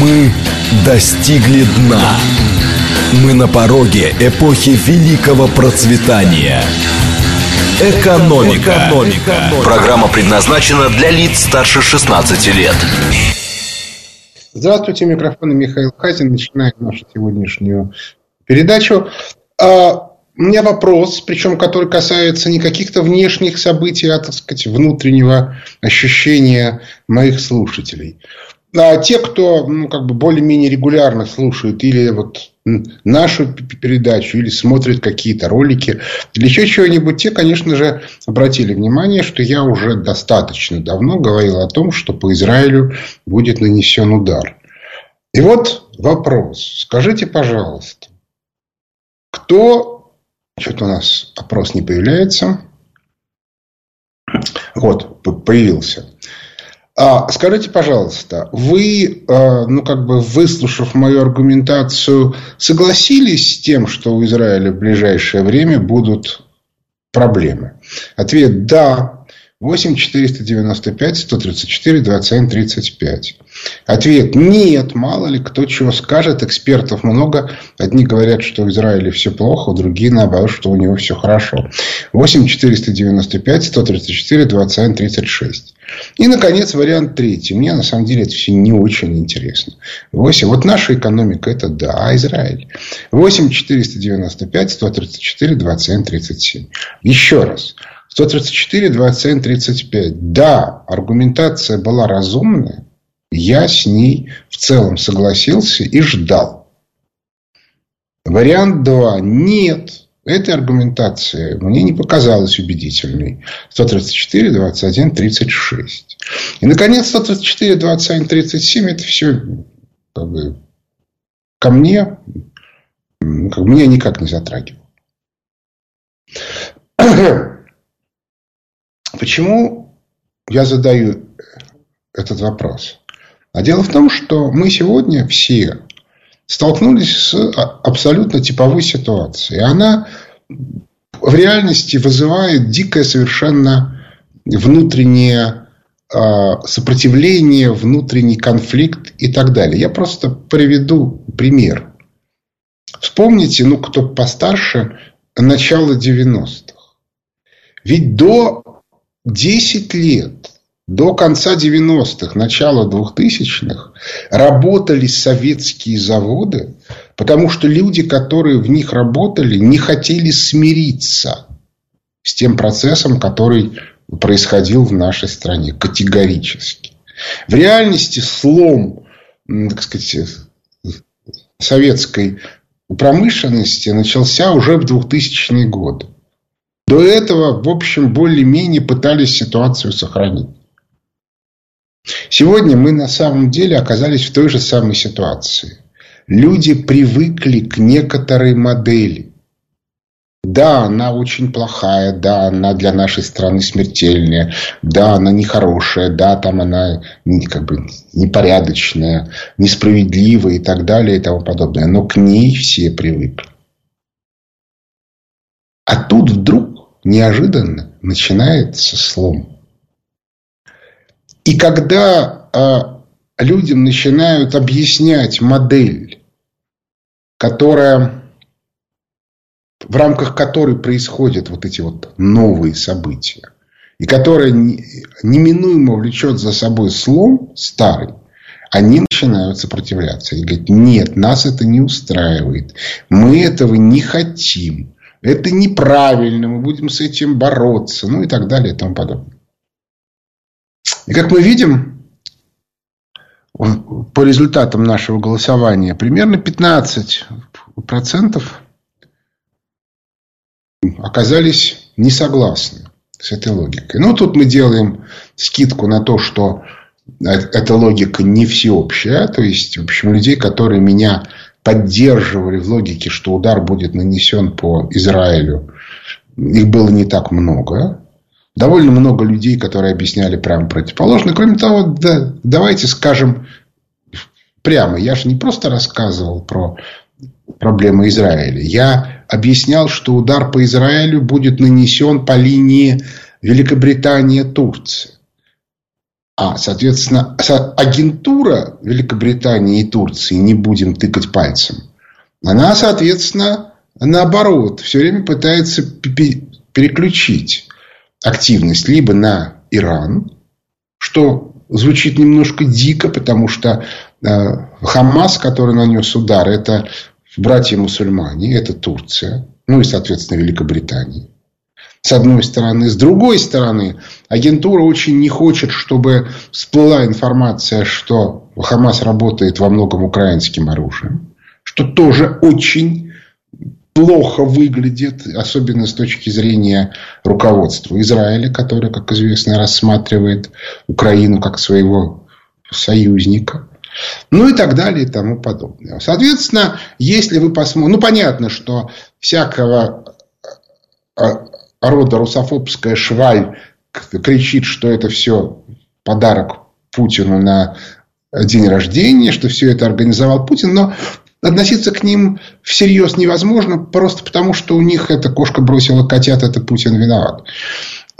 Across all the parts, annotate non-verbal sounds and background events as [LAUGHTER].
Мы достигли дна. Мы на пороге эпохи великого процветания. Экономика. Экономика. Программа предназначена для лиц старше 16 лет. Здравствуйте, микрофон Михаил Хазин. Начинаем нашу сегодняшнюю передачу. А, у меня вопрос, причем который касается не каких-то внешних событий, а, так сказать, внутреннего ощущения моих слушателей. А те, кто ну, как бы более-менее регулярно слушают или вот нашу передачу, или смотрят какие-то ролики, или еще чего-нибудь, те, конечно же, обратили внимание, что я уже достаточно давно говорил о том, что по Израилю будет нанесен удар. И вот вопрос. Скажите, пожалуйста, кто... Что-то у нас опрос не появляется. Вот, появился. А, скажите, пожалуйста, вы, э, ну, как бы выслушав мою аргументацию, согласились с тем, что у Израиля в ближайшее время будут проблемы? Ответ – да. 8 495 134 27 35. Ответ – нет. Мало ли кто чего скажет. Экспертов много. Одни говорят, что в Израиле все плохо, другие наоборот, что у него все хорошо. 8 495 134 27 36. И, наконец, вариант третий. Мне, на самом деле, это все не очень интересно. 8. Вот наша экономика – это да, а Израиль. 8 495 134 27 37. Еще раз. 134, 27, 35. Да, аргументация была разумная. Я с ней в целом согласился и ждал. Вариант 2. Нет. Эта аргументация мне не показалась убедительной. 134, 21, 36. И, наконец, 134, 21, 37 это все как бы, ко мне как, меня никак не затрагивало. [COUGHS] Почему я задаю этот вопрос? А дело в том, что мы сегодня все столкнулись с абсолютно типовой ситуацией. Она в реальности вызывает дикое совершенно внутреннее а, сопротивление, внутренний конфликт и так далее. Я просто приведу пример. Вспомните, ну, кто постарше, начало 90-х. Ведь до 10 лет до конца 90-х, начала 2000-х работали советские заводы, потому что люди, которые в них работали, не хотели смириться с тем процессом, который происходил в нашей стране категорически. В реальности слом, так сказать, советской промышленности начался уже в 2000-е годы. До этого, в общем, более-менее пытались ситуацию сохранить. Сегодня мы на самом деле оказались в той же самой ситуации. Люди привыкли к некоторой модели. Да, она очень плохая, да, она для нашей страны смертельная, да, она нехорошая, да, там она как бы непорядочная, несправедливая и так далее и тому подобное. Но к ней все привыкли. А тут вдруг неожиданно начинается слом. И когда э, людям начинают объяснять модель, которая в рамках которой происходят вот эти вот новые события, и которая неминуемо влечет за собой слом старый, они начинают сопротивляться. И говорят, нет, нас это не устраивает. Мы этого не хотим. Это неправильно, мы будем с этим бороться, ну и так далее и тому подобное. И как мы видим, по результатам нашего голосования, примерно 15% оказались не согласны с этой логикой. Ну, тут мы делаем скидку на то, что эта логика не всеобщая. То есть, в общем, людей, которые меня поддерживали в логике, что удар будет нанесен по Израилю, их было не так много. Довольно много людей, которые объясняли прямо противоположно. Кроме того, да, давайте скажем прямо. Я же не просто рассказывал про проблемы Израиля. Я объяснял, что удар по Израилю будет нанесен по линии Великобритания-Турция. А, соответственно, агентура Великобритании и Турции, не будем тыкать пальцем, она, соответственно, наоборот, все время пытается переключить активность либо на Иран, что звучит немножко дико, потому что э, Хамас, который нанес удар, это братья-мусульмане, это Турция, ну и, соответственно, Великобритания с одной стороны. С другой стороны, агентура очень не хочет, чтобы всплыла информация, что Хамас работает во многом украинским оружием. Что тоже очень плохо выглядит, особенно с точки зрения руководства Израиля, которое, как известно, рассматривает Украину как своего союзника. Ну и так далее и тому подобное. Соответственно, если вы посмотрите... Ну, понятно, что всякого а, рода русофобская шваль кричит, что это все подарок Путину на день рождения, что все это организовал Путин, но относиться к ним всерьез невозможно, просто потому, что у них эта кошка бросила котят, это Путин виноват.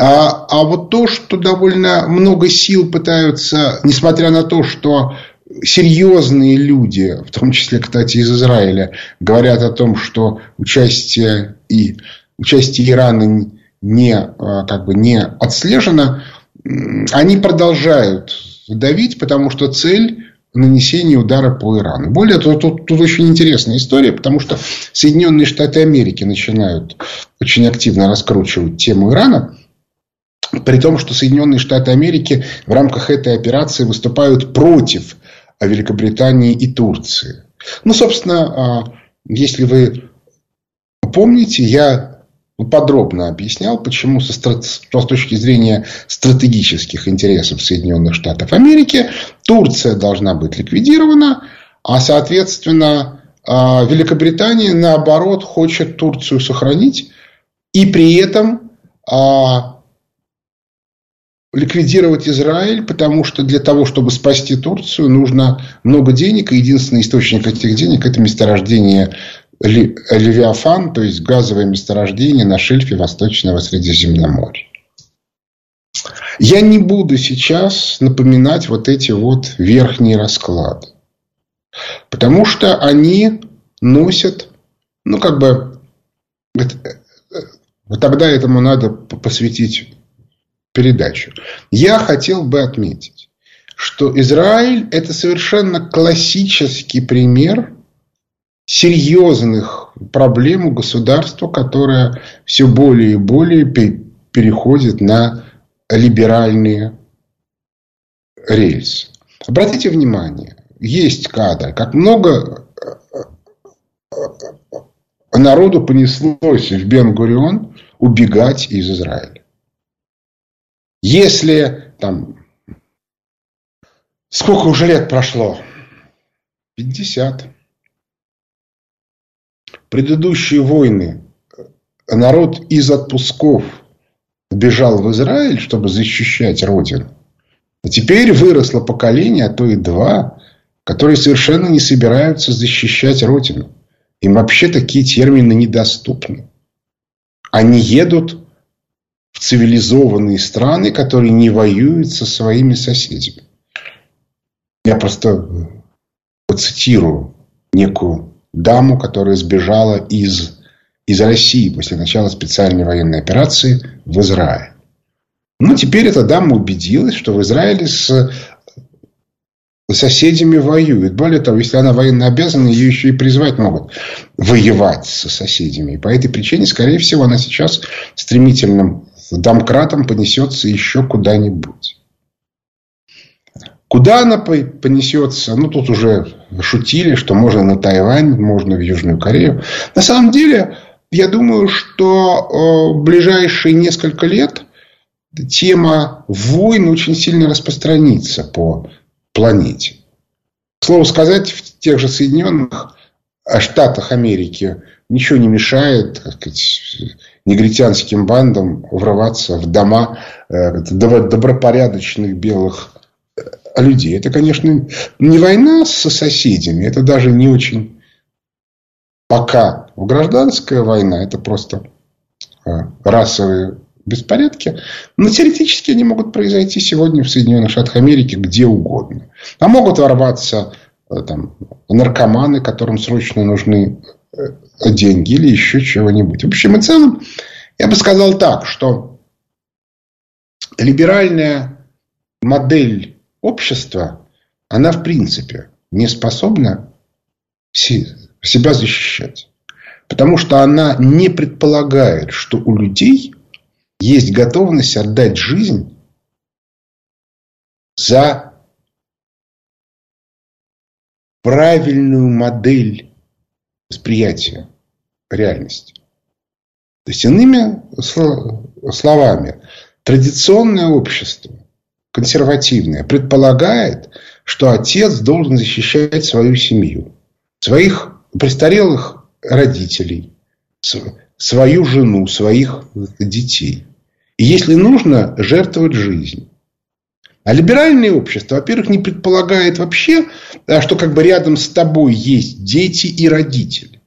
А, а вот то, что довольно много сил пытаются, несмотря на то, что серьезные люди, в том числе, кстати, из Израиля, говорят о том, что участие и участие Ирана не, а, как бы не отслежено, они продолжают давить, потому что цель нанесения удара по Ирану. Более того, тут, тут очень интересная история, потому что Соединенные Штаты Америки начинают очень активно раскручивать тему Ирана, при том, что Соединенные Штаты Америки в рамках этой операции выступают против Великобритании и Турции. Ну, собственно, а, если вы помните, я подробно объяснял, почему со, с точки зрения стратегических интересов Соединенных Штатов Америки Турция должна быть ликвидирована, а соответственно а, Великобритания наоборот хочет Турцию сохранить и при этом а, ликвидировать Израиль, потому что для того, чтобы спасти Турцию, нужно много денег, и единственный источник этих денег – это месторождение Левиафан, то есть газовое месторождение на шельфе Восточного Средиземноморья. Я не буду сейчас напоминать вот эти вот верхние расклады. Потому что они носят, ну, как бы, вот тогда этому надо посвятить передачу. Я хотел бы отметить, что Израиль – это совершенно классический пример серьезных проблем у государства, которое все более и более переходит на либеральные рельсы. Обратите внимание, есть кадры, как много э, народу понеслось в Бен-Гурион убегать из Израиля. Если там сколько уже лет прошло? 50 предыдущие войны народ из отпусков бежал в Израиль, чтобы защищать родину. А теперь выросло поколение, а то и два, которые совершенно не собираются защищать родину. Им вообще такие термины недоступны. Они едут в цивилизованные страны, которые не воюют со своими соседями. Я просто процитирую некую даму, которая сбежала из, из России после начала специальной военной операции в Израиль. Ну, теперь эта дама убедилась, что в Израиле с соседями воюют. Более того, если она военно обязана, ее еще и призвать могут воевать со соседями. И по этой причине, скорее всего, она сейчас стремительным домкратом понесется еще куда-нибудь. Куда она понесется? Ну, тут уже шутили, что можно на Тайвань, можно в Южную Корею. На самом деле, я думаю, что в ближайшие несколько лет тема войн очень сильно распространится по планете. К слову сказать, в тех же Соединенных Штатах Америки ничего не мешает так сказать, негритянским бандам врываться в дома э, добропорядочных белых людей. Это, конечно, не война со соседями, это даже не очень пока гражданская война, это просто а, расовые беспорядки, но теоретически они могут произойти сегодня в Соединенных Штатах Америки где угодно. А могут ворваться э, там, наркоманы, которым срочно нужны э, деньги или еще чего-нибудь. В общем и целом, я бы сказал так, что либеральная модель общества, она в принципе не способна себя защищать. Потому что она не предполагает, что у людей есть готовность отдать жизнь за правильную модель восприятия реальности. То есть, иными словами, традиционное общество, консервативное, предполагает, что отец должен защищать свою семью, своих престарелых родителей, свою жену, своих детей. И если нужно, жертвовать жизнь. А либеральное общество, во-первых, не предполагает вообще, а, что как бы рядом с тобой есть дети и родители.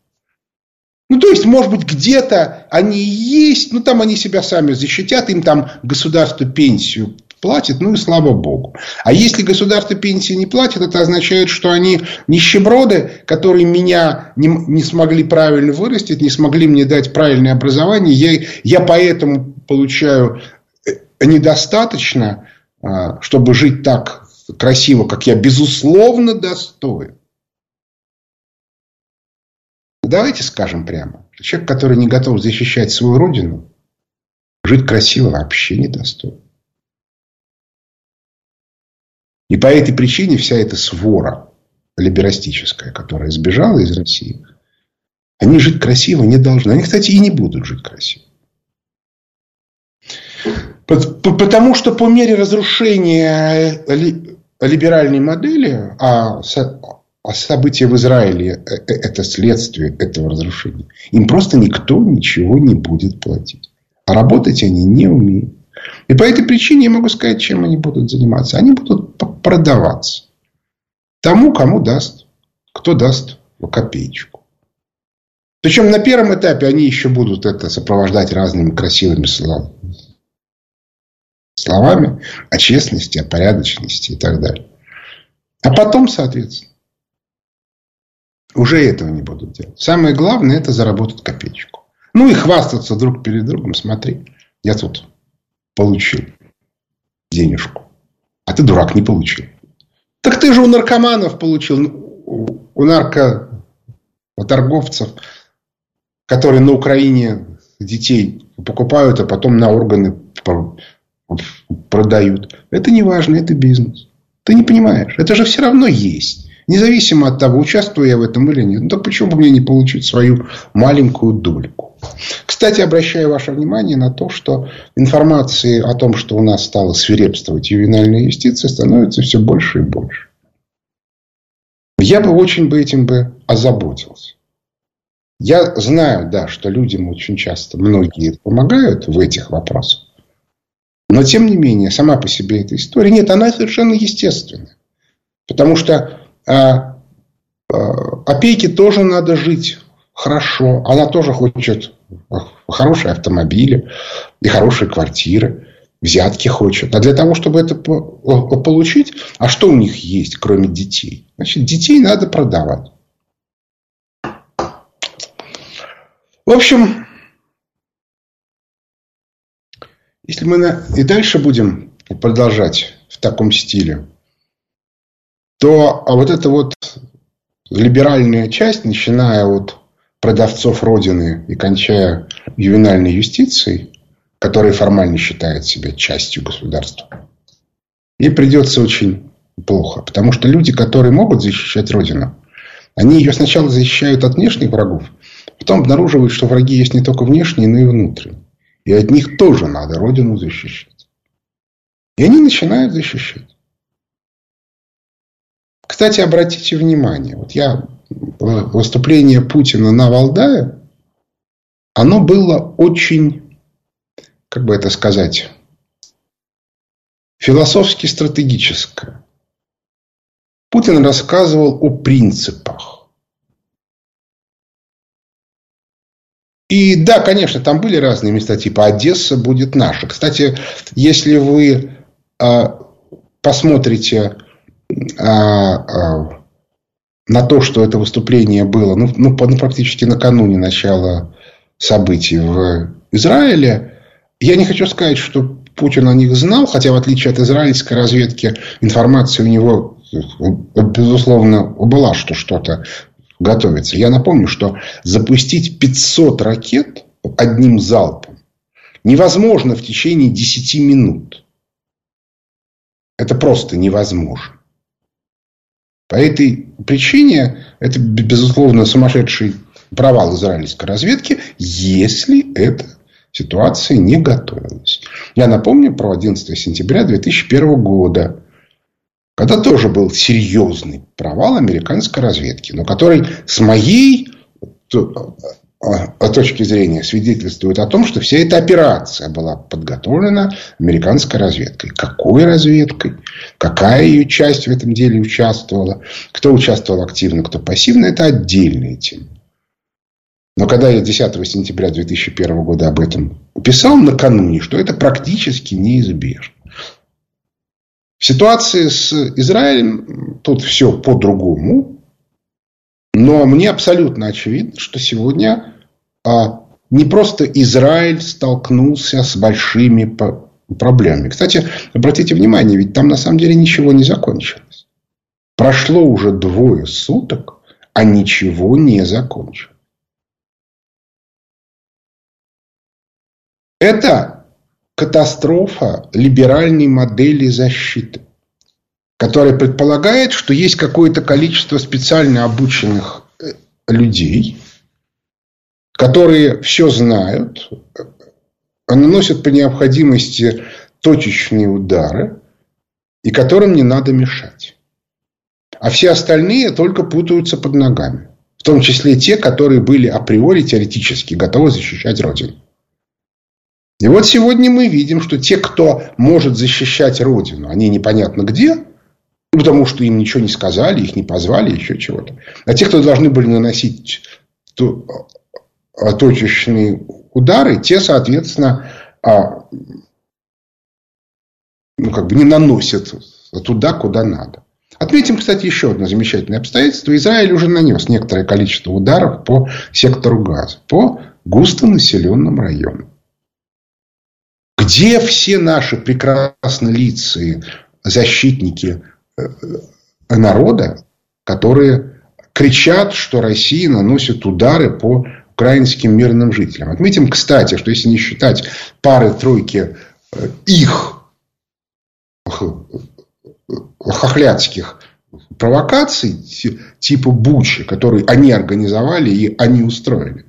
Ну, то есть, может быть, где-то они есть, но там они себя сами защитят, им там государство пенсию платит, ну и слава богу. А если государство пенсии не платит, это означает, что они нищеброды, которые меня не, не смогли правильно вырастить, не смогли мне дать правильное образование. Я, я поэтому получаю э, недостаточно, а, чтобы жить так красиво, как я безусловно достоин. Давайте скажем прямо. Человек, который не готов защищать свою родину, жить красиво вообще не И по этой причине вся эта свора либерастическая, которая сбежала из России, они жить красиво не должны. Они, кстати, и не будут жить красиво. Потому что по мере разрушения либеральной модели, а, а события в Израиле э, – это следствие этого разрушения, им просто никто ничего не будет платить. А работать они не умеют. И по этой причине я могу сказать, чем они будут заниматься. Они будут продаваться. Тому, кому даст. Кто даст копеечку. Причем на первом этапе они еще будут это сопровождать разными красивыми словами о честности, о порядочности и так далее. А потом, соответственно, уже этого не будут делать. Самое главное это заработать копеечку. Ну и хвастаться друг перед другом. Смотри, я тут получил денежку. А ты, дурак, не получил. Так ты же у наркоманов получил, у наркоторговцев, которые на Украине детей покупают, а потом на органы продают. Это не важно, это бизнес. Ты не понимаешь. Это же все равно есть. Независимо от того, участвую я в этом или нет. Ну, так почему бы мне не получить свою маленькую дольку? Кстати, обращаю ваше внимание на то, что информации о том, что у нас стала свирепствовать ювенальная юстиция, становится все больше и больше. Я бы очень бы этим бы озаботился. Я знаю, да, что людям очень часто многие помогают в этих вопросах. Но, тем не менее, сама по себе эта история, нет, она совершенно естественная. Потому что а, а, опеке тоже надо жить хорошо. Она тоже хочет хорошие автомобили и хорошие квартиры. Взятки хочет. А для того, чтобы это получить, а что у них есть, кроме детей? Значит, детей надо продавать. В общем, если мы и дальше будем продолжать в таком стиле, то а вот эта вот либеральная часть, начиная от продавцов Родины и кончая ювенальной юстицией, которая формально считает себя частью государства, ей придется очень плохо. Потому что люди, которые могут защищать Родину, они ее сначала защищают от внешних врагов, потом обнаруживают, что враги есть не только внешние, но и внутренние. И от них тоже надо Родину защищать. И они начинают защищать. Кстати, обратите внимание, вот я выступление Путина на Валдае, оно было очень, как бы это сказать, философски стратегическое. Путин рассказывал о принципах. И да, конечно, там были разные места, типа Одесса будет наша. Кстати, если вы а, посмотрите а, а, на то, что это выступление было, ну, ну, ну, практически накануне начала событий в Израиле, я не хочу сказать, что Путин о них знал, хотя в отличие от израильской разведки информация у него, безусловно, была, что что-то готовится. Я напомню, что запустить 500 ракет одним залпом невозможно в течение 10 минут. Это просто невозможно. По этой причине это, безусловно, сумасшедший провал израильской разведки, если эта ситуация не готовилась. Я напомню про 11 сентября 2001 года, когда тоже был серьезный провал американской разведки, но который с моей точки зрения свидетельствует о том, что вся эта операция была подготовлена американской разведкой. Какой разведкой? Какая ее часть в этом деле участвовала? Кто участвовал активно, кто пассивно? Это отдельная тема. Но когда я 10 сентября 2001 года об этом писал накануне, что это практически неизбежно. В ситуации с Израилем тут все по-другому. Но мне абсолютно очевидно, что сегодня а, не просто Израиль столкнулся с большими проблемами. Кстати, обратите внимание, ведь там на самом деле ничего не закончилось. Прошло уже двое суток, а ничего не закончилось. Это катастрофа либеральной модели защиты, которая предполагает, что есть какое-то количество специально обученных э, людей, которые все знают, наносят по необходимости точечные удары, и которым не надо мешать. А все остальные только путаются под ногами. В том числе те, которые были априори теоретически готовы защищать Родину. И вот сегодня мы видим, что те, кто может защищать Родину, они непонятно где, потому что им ничего не сказали, их не позвали, еще чего-то. А те, кто должны были наносить а, точечные удары, те, соответственно, а, ну, как бы не наносят туда, куда надо. Отметим, кстати, еще одно замечательное обстоятельство. Израиль уже нанес некоторое количество ударов по сектору газа, по густонаселенным районам. Где все наши прекрасные лица, защитники народа, которые кричат, что Россия наносит удары по украинским мирным жителям. Отметим, кстати, что если не считать пары-тройки э, их хохлядских провокаций, типа Бучи, которые они организовали и они устроили,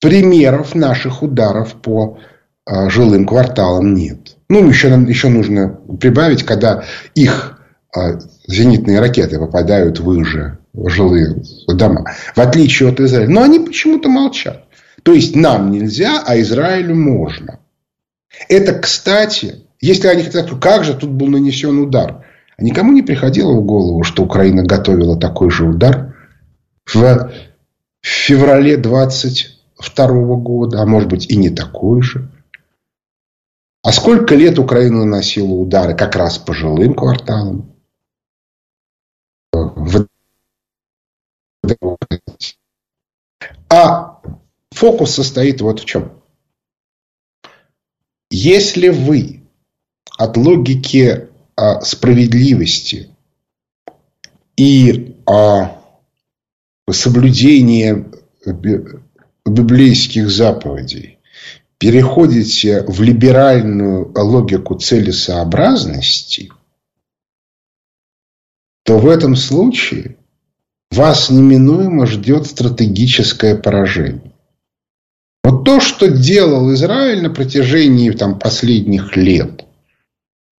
примеров наших ударов по жилым кварталам нет. Ну, еще, еще нужно прибавить, когда их а, зенитные ракеты попадают в их же жилые дома. В отличие от Израиля. Но они почему-то молчат. То есть, нам нельзя, а Израилю можно. Это, кстати, если они хотят, как же тут был нанесен удар. Никому не приходило в голову, что Украина готовила такой же удар в феврале 22 года, а может быть и не такой же. А сколько лет Украина наносила удары как раз по жилым кварталам? А фокус состоит вот в чем. Если вы от логики а, справедливости и а, соблюдения библейских заповедей переходите в либеральную логику целесообразности, то в этом случае вас неминуемо ждет стратегическое поражение. Вот то, что делал Израиль на протяжении там, последних лет,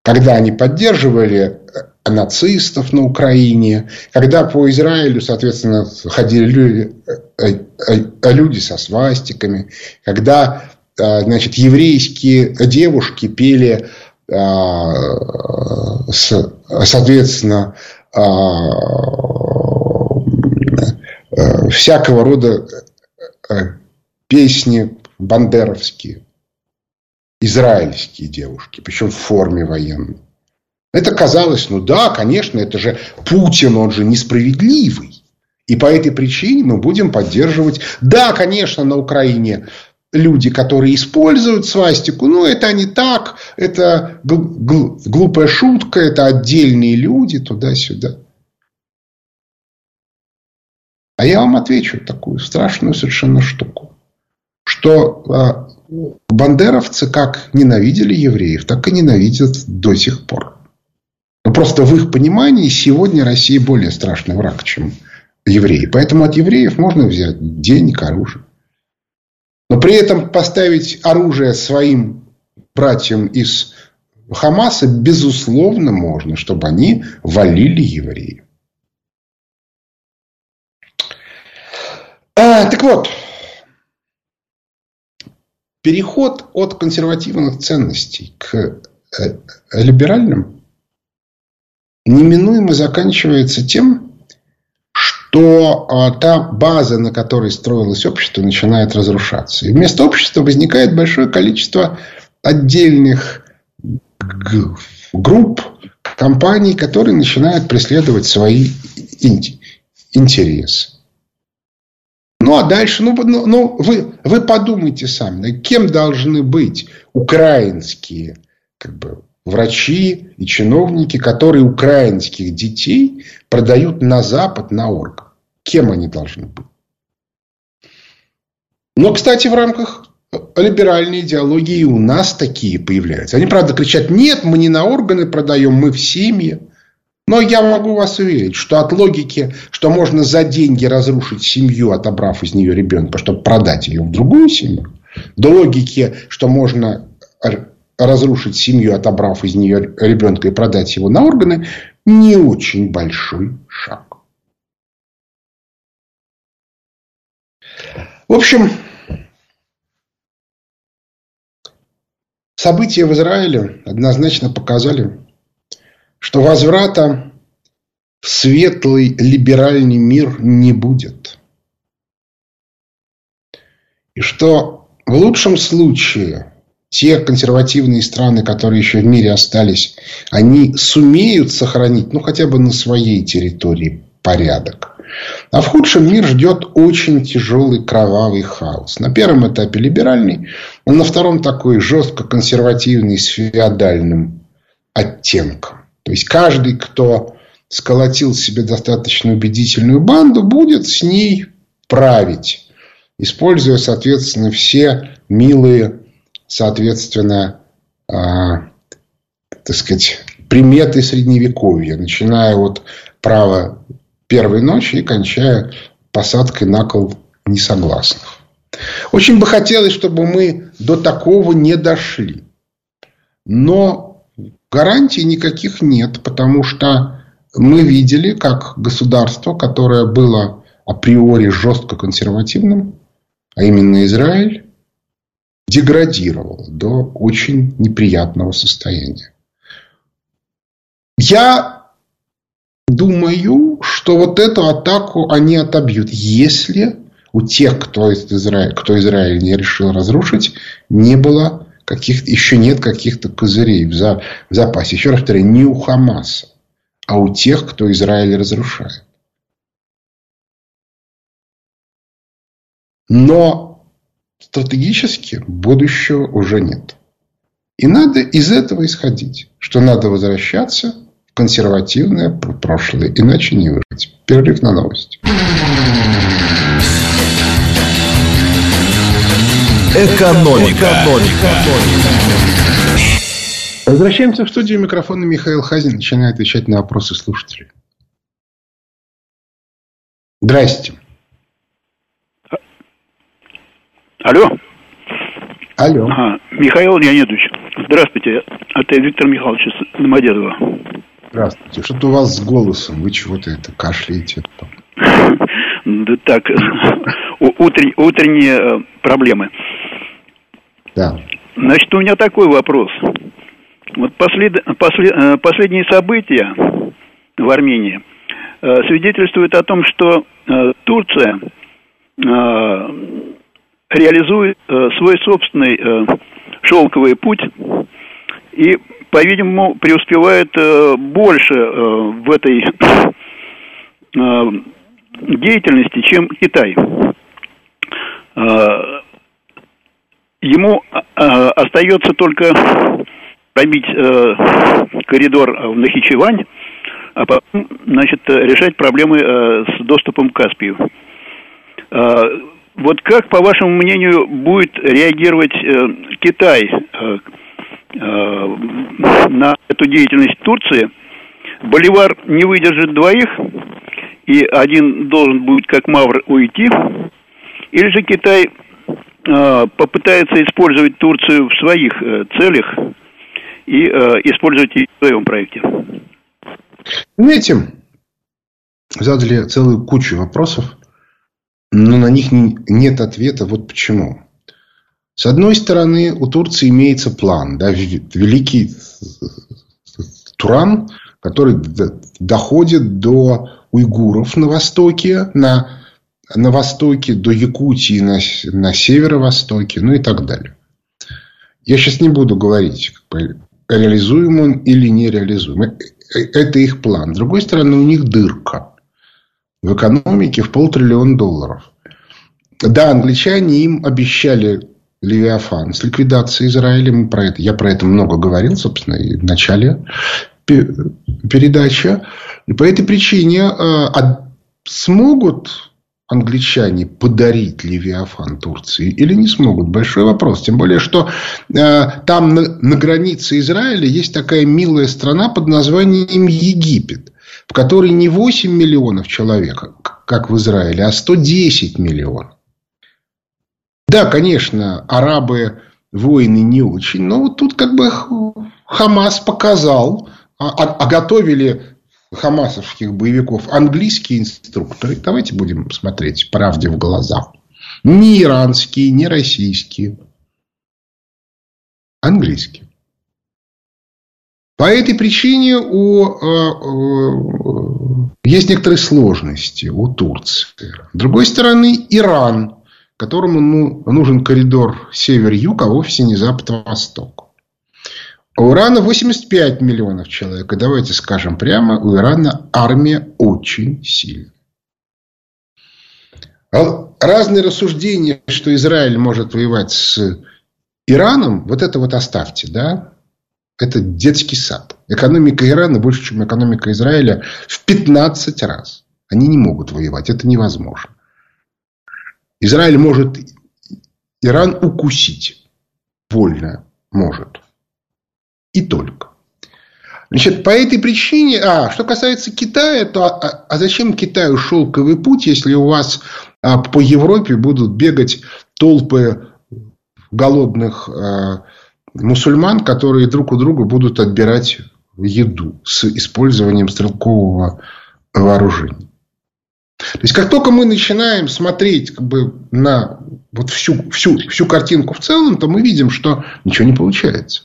когда они поддерживали э, нацистов на Украине, когда по Израилю, соответственно, ходили люди, э, э, люди со свастиками, когда значит, еврейские девушки пели, а, соответственно, а, всякого рода песни бандеровские, израильские девушки, причем в форме военной. Это казалось, ну да, конечно, это же Путин, он же несправедливый. И по этой причине мы будем поддерживать... Да, конечно, на Украине люди, которые используют свастику, ну, это не так, это глупая шутка, это отдельные люди туда-сюда. А я вам отвечу такую страшную совершенно штуку, что а, бандеровцы как ненавидели евреев, так и ненавидят до сих пор. Но просто в их понимании сегодня Россия более страшный враг, чем евреи. Поэтому от евреев можно взять денег, оружие. Но при этом поставить оружие своим братьям из Хамаса, безусловно, можно, чтобы они валили евреев. А, так вот, переход от консервативных ценностей к э, либеральным неминуемо заканчивается тем, то а, та база, на которой строилось общество, начинает разрушаться. И вместо общества возникает большое количество отдельных групп, компаний, которые начинают преследовать свои интересы. Ну, а дальше, ну, ну, ну вы, вы подумайте сами, кем должны быть украинские как бы, врачи и чиновники, которые украинских детей продают на Запад на орган. Кем они должны быть? Но, кстати, в рамках либеральной идеологии у нас такие появляются. Они, правда, кричат, нет, мы не на органы продаем, мы в семьи. Но я могу вас уверить, что от логики, что можно за деньги разрушить семью, отобрав из нее ребенка, чтобы продать ее в другую семью, до логики, что можно разрушить семью, отобрав из нее ребенка и продать его на органы, не очень большой шаг. В общем, события в Израиле однозначно показали, что возврата в светлый либеральный мир не будет. И что в лучшем случае те консервативные страны, которые еще в мире остались, они сумеют сохранить, ну, хотя бы на своей территории порядок. А в худшем мир ждет очень тяжелый кровавый хаос. На первом этапе либеральный, а на втором такой жестко консервативный с феодальным оттенком. То есть каждый, кто сколотил себе достаточно убедительную банду, будет с ней править, используя, соответственно, все милые соответственно, э, так сказать, приметы средневековья, начиная от права первой ночи и кончая посадкой на кол несогласных. Очень бы хотелось, чтобы мы до такого не дошли. Но гарантий никаких нет, потому что мы видели, как государство, которое было априори жестко консервативным, а именно Израиль, деградировал до очень неприятного состояния. Я думаю, что вот эту атаку они отобьют, если у тех, кто, из Израиля, кто Израиль не решил разрушить, не было каких еще нет каких-то козырей в, за, в запасе. Еще раз повторяю, не у Хамаса, а у тех, кто Израиль разрушает. Но стратегически будущего уже нет. И надо из этого исходить, что надо возвращаться в консервативное прошлое, иначе не выжить. Перерыв на новости. Экономика. Экономика. Возвращаемся в студию. Микрофона Михаил Хазин начинает отвечать на вопросы слушателей. Здрасте. Алло. Алло. Ага. Михаил Леонидович, здравствуйте. Это Виктор Михайлович из Домодедово. Здравствуйте. Что-то у вас с голосом. Вы чего-то это кашляете. [LAUGHS] Да так, утренние э, проблемы. Да. Значит, у меня такой вопрос. Вот послед, послед, э, последние события в Армении э, свидетельствуют о том, что Турция реализует свой собственный шелковый путь и, по-видимому, преуспевает больше в этой деятельности, чем Китай. Ему остается только пробить коридор в Нахичевань, а потом, значит, решать проблемы с доступом к Каспию. Вот как, по вашему мнению, будет реагировать э, Китай э, э, на эту деятельность Турции? Боливар не выдержит двоих, и один должен будет как Мавр уйти, или же Китай э, попытается использовать Турцию в своих э, целях и э, использовать ее в своем проекте? Знаете, задали целую кучу вопросов но на них нет ответа. Вот почему. С одной стороны, у Турции имеется план, да, великий Туран, который доходит до уйгуров на востоке, на, на востоке, до Якутии на, на северо-востоке, ну и так далее. Я сейчас не буду говорить, реализуем он или не реализуем. Э, э, это их план. С другой стороны, у них дырка в экономике в полтриллиона долларов. Да, англичане им обещали Левиафан с ликвидацией Израиля. Мы про это, я про это много говорил, собственно, и в начале передачи. И по этой причине э, смогут англичане подарить Левиафан Турции или не смогут? Большой вопрос. Тем более, что э, там на, на границе Израиля есть такая милая страна под названием Египет в которой не 8 миллионов человек, как в Израиле, а 110 миллионов. Да, конечно, арабы воины не очень, но вот тут как бы Хамас показал, а, а, а готовили хамасовских боевиков английские инструкторы. Давайте будем смотреть правде в глаза. Не иранские, не российские. Английские. По этой причине у, э, э, есть некоторые сложности у Турции. С другой стороны, Иран, которому ну, нужен коридор север-юг, а вовсе не запад-восток. У Ирана 85 миллионов человек. И давайте скажем прямо, у Ирана армия очень сильная. Разные рассуждения, что Израиль может воевать с Ираном, вот это вот оставьте, да? Это детский сад. Экономика Ирана больше, чем экономика Израиля в 15 раз. Они не могут воевать. Это невозможно. Израиль может Иран укусить. Вольно может. И только. Значит, по этой причине... А, что касается Китая, то а, а зачем Китаю шелковый путь, если у вас а, по Европе будут бегать толпы голодных а, мусульман, которые друг у друга будут отбирать еду с использованием стрелкового вооружения. То есть, как только мы начинаем смотреть как бы, на вот всю, всю, всю картинку в целом, то мы видим, что ничего не получается.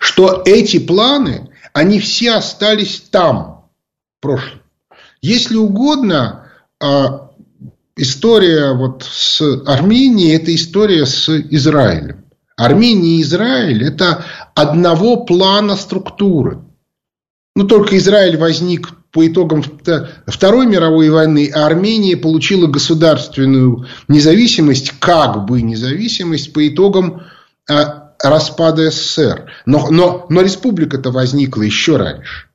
Что эти планы, они все остались там, в прошлом. Если угодно, а, история вот с Арменией – это история с Израилем. Армения и Израиль – это одного плана структуры. Но только Израиль возник по итогам Второй мировой войны, а Армения получила государственную независимость, как бы независимость, по итогам а, распада СССР. Но, но, но республика-то возникла еще раньше.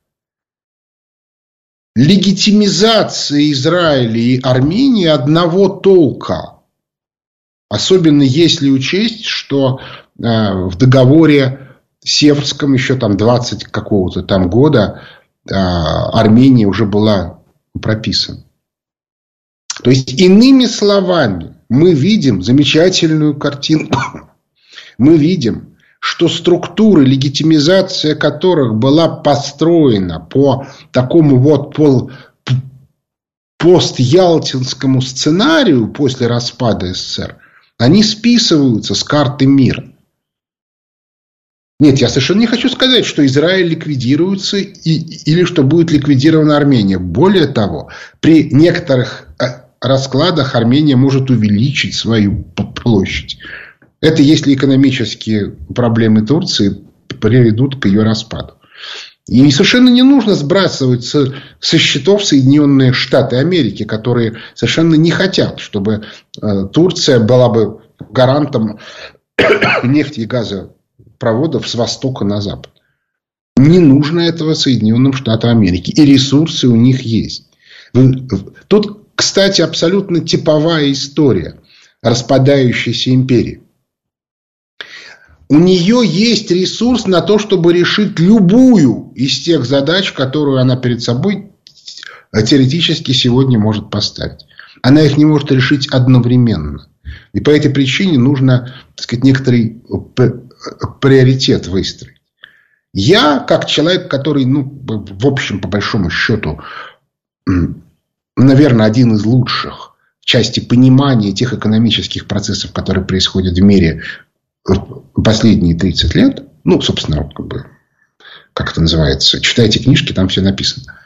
Легитимизация Израиля и Армении одного толка – Особенно если учесть, что э, в договоре Северском еще там 20 какого-то там года э, Армения уже была прописана. То есть, иными словами, мы видим замечательную картинку. [COUGHS] Мы видим, что структуры, легитимизация которых была построена по такому вот пол, пост-ялтинскому сценарию после распада СССР – они списываются с карты мира. Нет, я совершенно не хочу сказать, что Израиль ликвидируется и, или что будет ликвидирована Армения. Более того, при некоторых э, раскладах Армения может увеличить свою площадь. Это если экономические проблемы Турции приведут к ее распаду. И совершенно не нужно сбрасывать со, со счетов Соединенные Штаты Америки, которые совершенно не хотят, чтобы э, Турция была бы гарантом [COUGHS] нефти и газопроводов с востока на запад. Не нужно этого Соединенным Штатам Америки. И ресурсы у них есть. Тут, кстати, абсолютно типовая история распадающейся империи. У нее есть ресурс на то, чтобы решить любую из тех задач, которую она перед собой теоретически сегодня может поставить. Она их не может решить одновременно. И по этой причине нужно, так сказать, некоторый приоритет выстроить. Я, как человек, который, ну, в общем, по большому счету, наверное, один из лучших части понимания тех экономических процессов, которые происходят в мире последние 30 лет, ну, собственно, как бы, как это называется, читайте книжки, там все написано.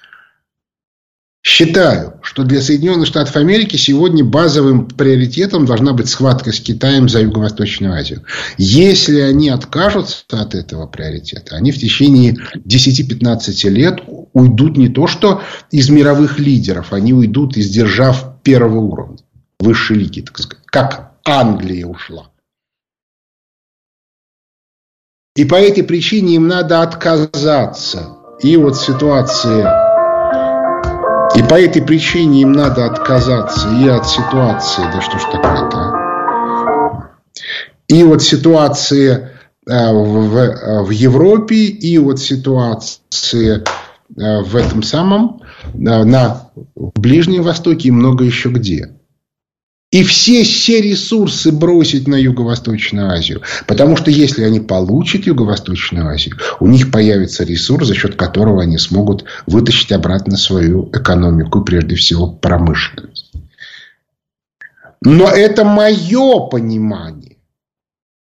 Считаю, что для Соединенных Штатов Америки сегодня базовым приоритетом должна быть схватка с Китаем за Юго-Восточную Азию. Если они откажутся от этого приоритета, они в течение 10-15 лет уйдут не то что из мировых лидеров, они уйдут из держав первого уровня, высшей лиги, так сказать, как Англия ушла. И по этой причине им надо отказаться. И вот ситуации... И по этой причине им надо отказаться и от ситуации... Да что ж такое-то? И вот ситуации э, в, в Европе, и вот ситуации э, в этом самом, э, на Ближнем Востоке и много еще где и все, все ресурсы бросить на Юго-Восточную Азию. Потому что если они получат Юго-Восточную Азию, у них появится ресурс, за счет которого они смогут вытащить обратно свою экономику прежде всего промышленность. Но это мое понимание.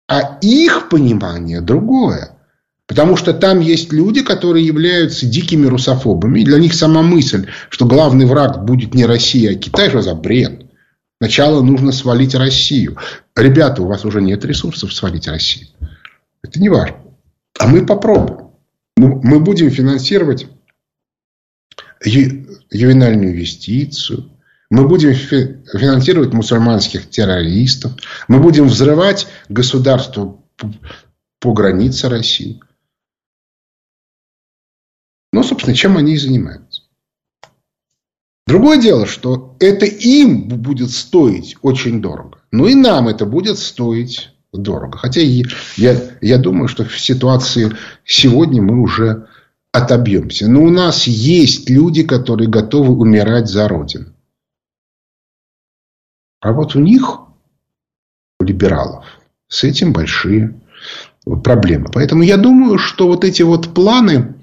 А их понимание другое. Потому что там есть люди, которые являются дикими русофобами. И для них сама мысль, что главный враг будет не Россия, а Китай, что за бред. Сначала нужно свалить Россию. Ребята, у вас уже нет ресурсов свалить Россию. Это не важно. А мы попробуем. Ну, мы будем финансировать ювенальную юстицию. Мы будем финансировать мусульманских террористов. Мы будем взрывать государство по границе России. Ну, собственно, чем они и занимаются. Другое дело, что это им будет стоить очень дорого. Ну и нам это будет стоить дорого. Хотя я, я думаю, что в ситуации сегодня мы уже отобьемся. Но у нас есть люди, которые готовы умирать за Родину. А вот у них, у либералов, с этим большие проблемы. Поэтому я думаю, что вот эти вот планы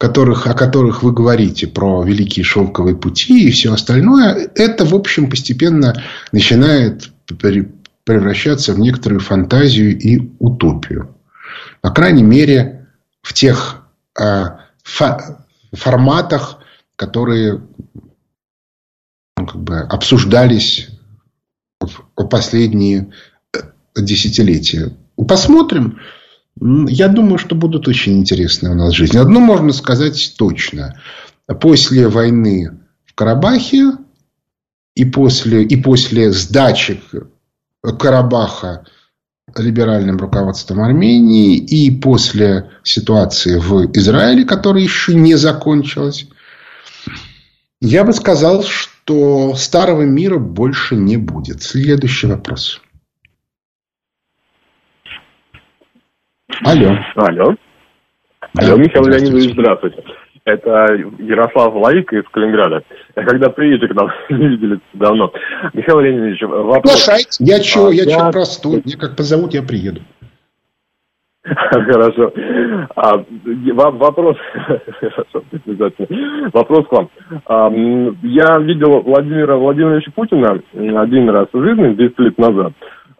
которых, о которых вы говорите, про великие шелковые пути и все остальное, это, в общем, постепенно начинает превращаться в некоторую фантазию и утопию. По крайней мере, в тех э, фо форматах, которые ну, как бы обсуждались в последние э, десятилетия. Посмотрим. Я думаю, что будут очень интересные у нас жизни. Одно можно сказать точно. После войны в Карабахе и после, и после сдачи Карабаха либеральным руководством Армении и после ситуации в Израиле, которая еще не закончилась, я бы сказал, что старого мира больше не будет. Следующий вопрос. Алло. Алло. Да, Алло, Михаил Леонидович, здравствуйте. Это Ярослав Лаик из Калининграда. Когда приедете к нам, [LAUGHS] видели давно. Михаил Леонидович, вопрос... Приглашайте. Я чего, а, я, я чего простой. Мне как позовут, я приеду. [LAUGHS] Хорошо. А, вопрос, [LAUGHS] вопрос к вам. А, я видел Владимира Владимировича Путина один раз в жизни, 10 лет назад.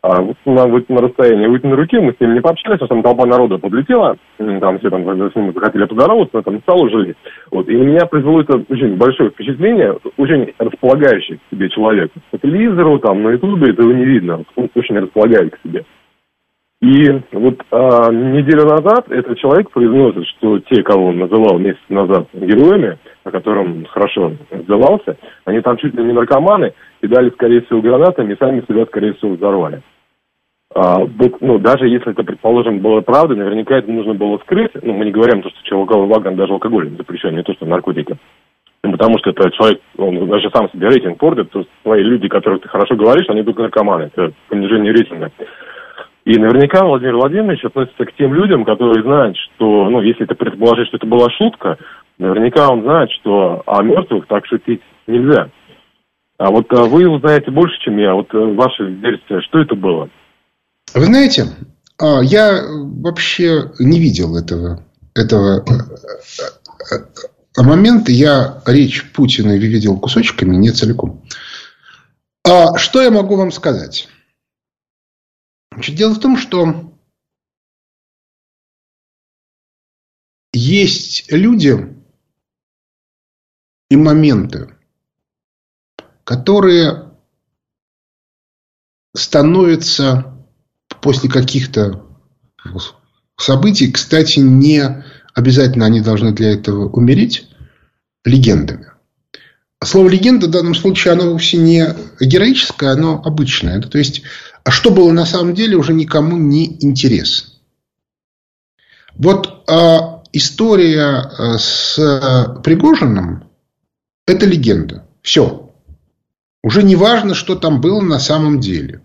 А, на, на расстоянии вытянутой руки, мы с ним не пообщались, а там толпа народа подлетела, там все там с ним захотели поздороваться, там стало жили. Вот, и меня произвело это очень большое впечатление, очень располагающий к себе человек. По телевизору, там, на ютубе этого не видно, он очень располагает к себе. И вот а, неделю назад этот человек произносит, что те, кого он называл месяц назад героями, о котором хорошо отзывался, они там чуть ли не наркоманы, кидали, скорее всего, гранатами и сами себя, скорее всего, взорвали. А, ну, даже если это, предположим, было правдой, наверняка это нужно было скрыть. Ну, мы не говорим, то, что Челоковый вагон даже алкоголь запрещен, не то, что наркотики. Ну, потому что это человек, он даже сам себе рейтинг портит, то есть твои люди, которых ты хорошо говоришь, они только наркоманы. Это понижение рейтинга. И наверняка Владимир Владимирович относится к тем людям, которые знают, что, ну, если это предположить, что это была шутка, наверняка он знает, что о мертвых так шутить нельзя. А вот а вы узнаете больше, чем я. Вот э, ваша версия, что это было? Вы знаете, а, я вообще не видел этого, этого э, э, момента. Я речь Путина видел кусочками, не целиком. А что я могу вам сказать? Значит, дело в том, что есть люди и моменты, которые становятся после каких-то событий, кстати, не обязательно они должны для этого умереть, легендами. Слово легенда в данном случае, оно вовсе не героическое, оно обычное. То есть, а что было на самом деле, уже никому не интересно. Вот а, история а, с Пригожиным – это легенда. Все. Уже не важно, что там было на самом деле.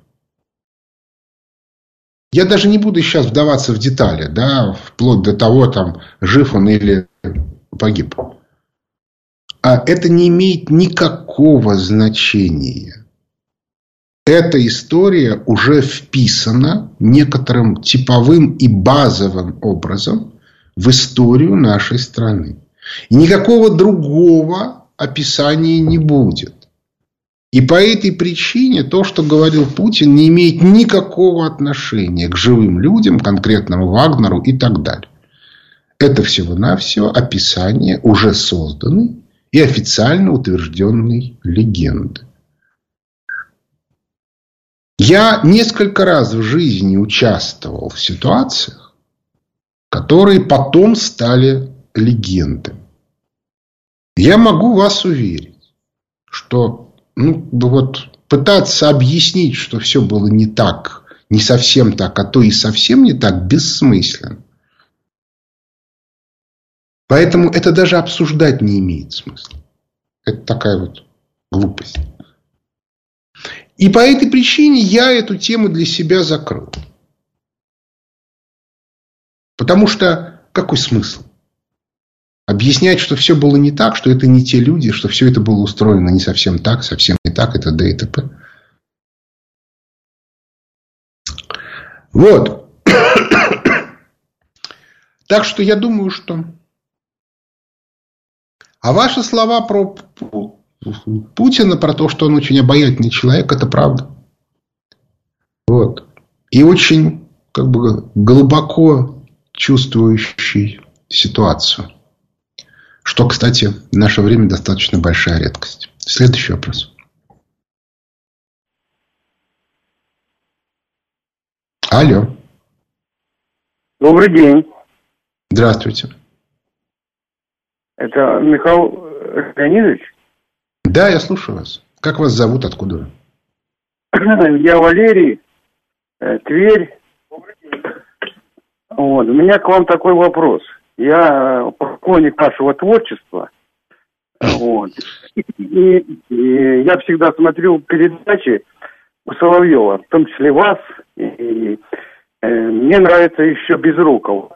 Я даже не буду сейчас вдаваться в детали, да, вплоть до того, там, жив он или погиб. А это не имеет никакого значения эта история уже вписана некоторым типовым и базовым образом в историю нашей страны. И никакого другого описания не будет. И по этой причине то, что говорил Путин, не имеет никакого отношения к живым людям, конкретному Вагнеру и так далее. Это всего-навсего описание уже созданной и официально утвержденной легенды. Я несколько раз в жизни участвовал в ситуациях, которые потом стали легендами. Я могу вас уверить, что ну, вот пытаться объяснить, что все было не так, не совсем так, а то и совсем не так, бессмысленно. Поэтому это даже обсуждать не имеет смысла. Это такая вот глупость. И по этой причине я эту тему для себя закрыл. Потому что какой смысл? Объяснять, что все было не так, что это не те люди, что все это было устроено не совсем так, совсем не так, это д и т.п. Вот. [COUGHS] Так что я думаю, что... А ваши слова про Путина про то, что он очень обаятельный человек, это правда. Вот. И очень как бы глубоко чувствующий ситуацию. Что, кстати, в наше время достаточно большая редкость. Следующий вопрос. Алло. Добрый день. Здравствуйте. Это Михаил Леонидович? Да, я слушаю вас. Как вас зовут, откуда вы? Я Валерий, э, Тверь. Вот. У меня к вам такой вопрос. Я поклонник нашего творчества. Вот. И, и я всегда смотрел передачи у Соловьева, в том числе вас. И, и, э, мне нравится еще Безруков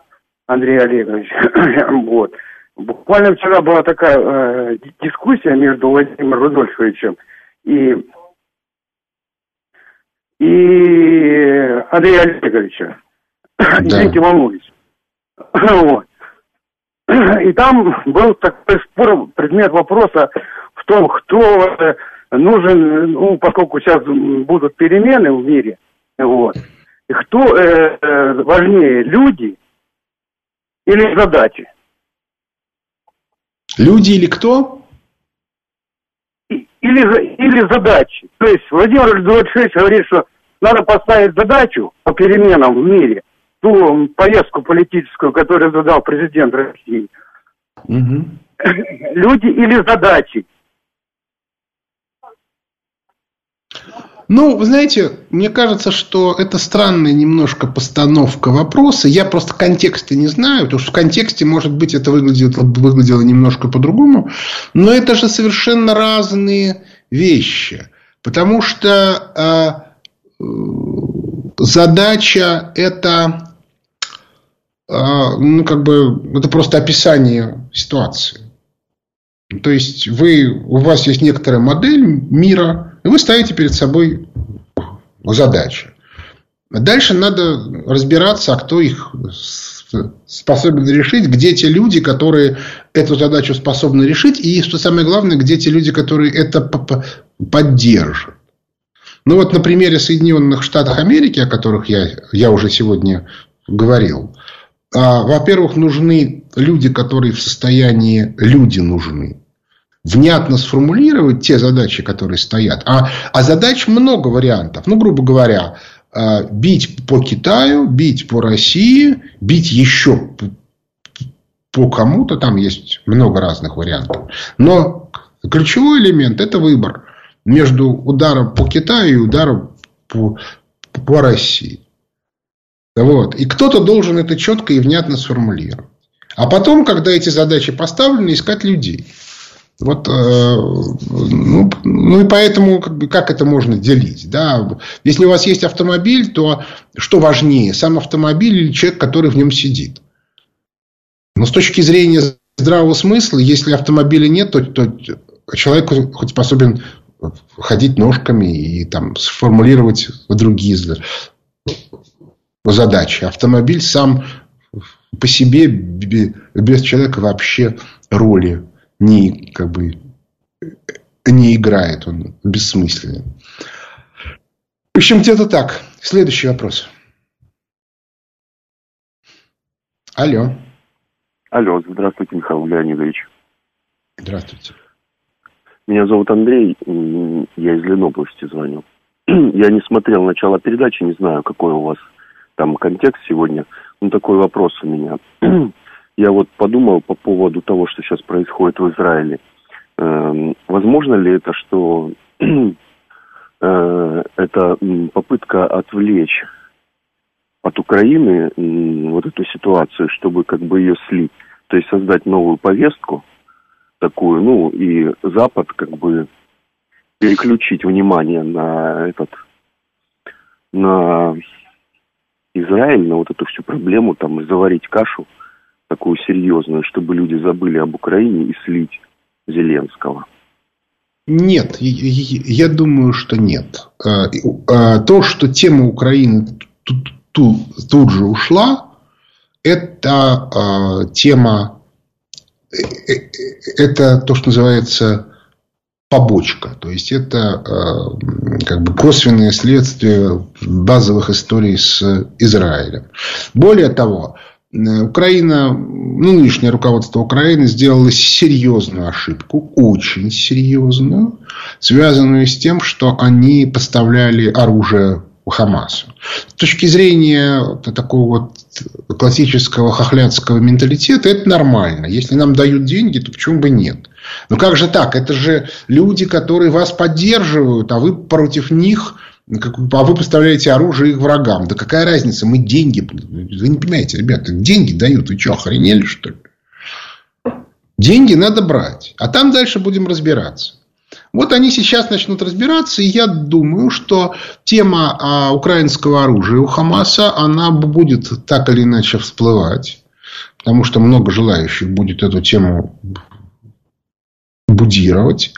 Андрей Олегович. [CLEARS THROAT] вот. Буквально вчера была такая э, дискуссия между Владимиром Рудольфовичем и, и Андреем Олеговичем. Да. Извините, волнуюсь. вот. И там был такой спор, предмет вопроса в том, кто нужен, ну, поскольку сейчас будут перемены в мире, Вот. Кто э, э, важнее, люди или задачи? Люди или кто? или, или задачи. То есть Владимир 26 говорит, что надо поставить задачу по переменам в мире, ту повестку политическую, которую задал президент России. Угу. Люди или задачи. Ну, вы знаете, мне кажется, что это странная немножко постановка вопроса. Я просто контекста не знаю, потому что в контексте, может быть, это выглядело, выглядело немножко по-другому. Но это же совершенно разные вещи. Потому что э, задача это, э, ну, как бы, это просто описание ситуации. То есть, вы, у вас есть некоторая модель мира, вы ставите перед собой задачи. Дальше надо разбираться, а кто их способен решить, где те люди, которые эту задачу способны решить, и, что самое главное, где те люди, которые это поддержат. Ну вот на примере Соединенных Штатов Америки, о которых я, я уже сегодня говорил, а, во-первых, нужны люди, которые в состоянии, люди нужны, внятно сформулировать те задачи, которые стоят. А, а задач много вариантов. Ну, грубо говоря, э, бить по Китаю, бить по России, бить еще по кому-то. Там есть много разных вариантов. Но ключевой элемент – это выбор между ударом по Китаю и ударом по, по России. Вот. И кто-то должен это четко и внятно сформулировать. А потом, когда эти задачи поставлены, искать людей. Вот, э, ну, ну и поэтому как, бы, как это можно делить? Да? Если у вас есть автомобиль, то что важнее, сам автомобиль или человек, который в нем сидит? Но с точки зрения здравого смысла, если автомобиля нет, то, то человек хоть способен ходить ножками и там, сформулировать другие задачи. Автомобиль сам по себе без человека вообще роли не, как бы, не играет, он бессмысленен. В общем, где-то так. Следующий вопрос. Алло. Алло, здравствуйте, Михаил Леонидович. Здравствуйте. Меня зовут Андрей, я из Ленобласти звоню. Я не смотрел начало передачи, не знаю, какой у вас там контекст сегодня. Ну, такой вопрос у меня. Я вот подумал по поводу того, что сейчас происходит в Израиле. Э, возможно ли это, что [CLEARS THROAT] э, это попытка отвлечь от Украины вот эту ситуацию, чтобы как бы ее слить, то есть создать новую повестку такую, ну и Запад как бы переключить внимание на этот, на Израиль, на вот эту всю проблему, там, заварить кашу – такую серьезную, чтобы люди забыли об Украине и слить Зеленского? Нет, я думаю, что нет. А, а, то, что тема Украины тут, тут, тут же ушла, это а, тема, э, э, это то, что называется побочка. То есть, это как бы косвенное следствие базовых историй с Израилем. Более того, Украина, ну, нынешнее руководство Украины сделало серьезную ошибку, очень серьезную, связанную с тем, что они поставляли оружие Хамасу. С точки зрения такого вот классического хохлядского менталитета, это нормально. Если нам дают деньги, то почему бы нет? Но как же так? Это же люди, которые вас поддерживают, а вы против них а вы поставляете оружие их врагам. Да какая разница? Мы деньги... Вы не понимаете, ребята, деньги дают. Вы что, охренели, что ли? Деньги надо брать. А там дальше будем разбираться. Вот они сейчас начнут разбираться, и я думаю, что тема а, украинского оружия у Хамаса, она будет так или иначе всплывать. Потому что много желающих будет эту тему будировать.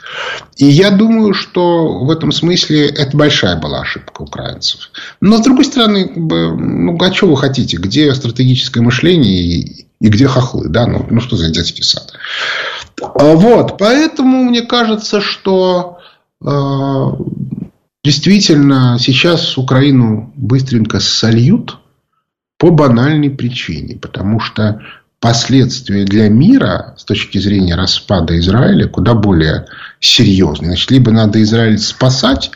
И я думаю, что в этом смысле это большая была ошибка украинцев. Но, с другой стороны, ну, а что вы хотите? Где стратегическое мышление и, и где хохлы? Да? Ну, ну, что за детский сад? Вот. Поэтому мне кажется, что э, действительно сейчас Украину быстренько сольют по банальной причине. Потому что последствия для мира с точки зрения распада Израиля куда более серьезные. Значит, либо надо Израиль спасать,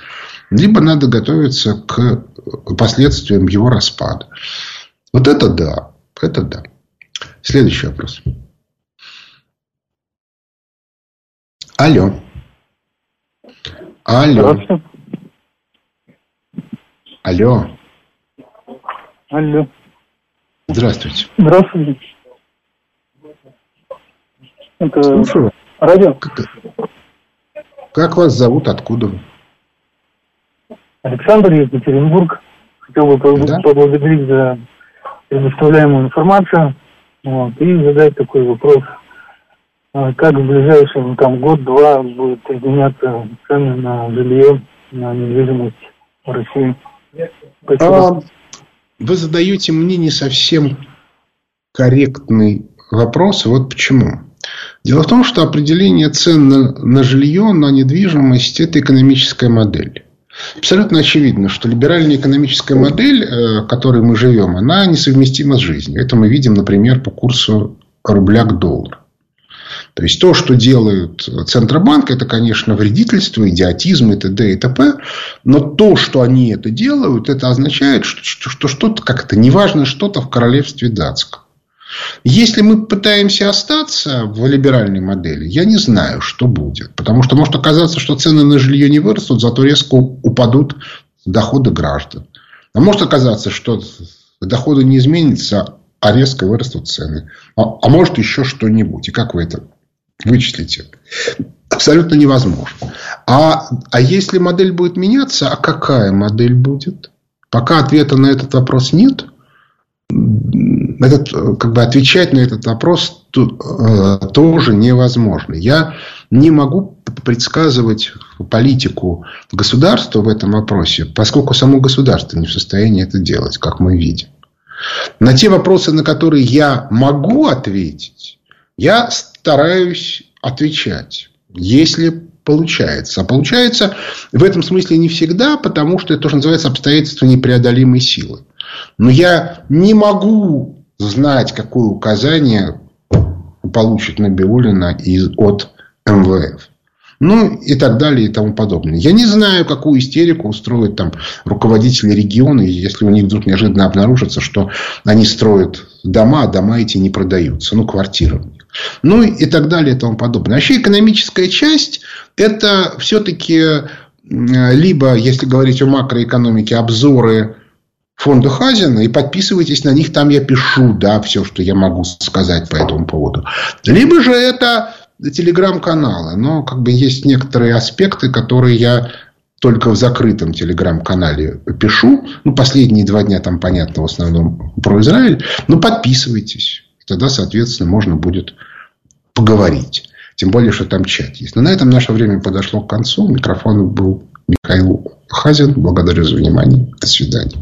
либо надо готовиться к последствиям его распада. Вот это да. Это да. Следующий вопрос. Алло. Алло. Алло. Алло. Здравствуйте. Здравствуйте. Это Слушаю. радио? Как, как вас зовут? Откуда вы? Александр, Екатеринбург. Хотел бы Да? поблагодарить за предоставляемую информацию вот, и задать такой вопрос. А Как в ближайший ну, там, год-два будет изменяться цены на жилье, на недвижимость в России? Спасибо. А, Вы задаете мне не совсем корректный вопрос. Вот почему. Дело в том, что определение цен на, на жилье, на недвижимость – это экономическая модель. Абсолютно очевидно, что либеральная экономическая модель, э, в которой мы живем, она несовместима с жизнью. Это мы видим, например, по курсу рубля к доллару. То есть, то, что делают Центробанк, это, конечно, вредительство, идиотизм и т.д. и т.п. Но то, что они это делают, это означает, что, что, что что-то, как это, неважно, что-то в королевстве датском. Если мы пытаемся остаться в либеральной модели, я не знаю, что будет. Потому что может оказаться, что цены на жилье не вырастут, зато резко упадут доходы граждан. А может оказаться, что доходы не изменятся, а резко вырастут цены. А, а может еще что-нибудь. И как вы это вычислите? Абсолютно невозможно. А, а если модель будет меняться, а какая модель будет? Пока ответа на этот вопрос нет, этот, как бы отвечать на этот вопрос э, тоже невозможно. Я не могу предсказывать политику государства в этом вопросе, поскольку само государство не в состоянии это делать, как мы видим. На те вопросы, на которые я могу ответить, я стараюсь отвечать, если получается. А получается в этом смысле не всегда, потому что это тоже называется обстоятельства непреодолимой силы. Но я не могу знать, какое указание получит Набиулина из, от МВФ. Ну, и так далее, и тому подобное. Я не знаю, какую истерику устроят там руководители региона, если у них вдруг неожиданно обнаружится, что они строят дома, а дома эти не продаются. Ну, квартиры. Ну, и так далее, и тому подобное. Вообще, экономическая часть, это все-таки либо, если говорить о макроэкономике, обзоры фонда Хазина и подписывайтесь на них, там я пишу, да, все, что я могу сказать по этому поводу. Либо же это телеграм-каналы, но как бы есть некоторые аспекты, которые я только в закрытом телеграм-канале пишу. Ну, последние два дня там, понятно, в основном про Израиль. Ну, подписывайтесь. Тогда, соответственно, можно будет поговорить. Тем более, что там чат есть. Но на этом наше время подошло к концу. Микрофон был Михаил Хазин. Благодарю за внимание. До свидания.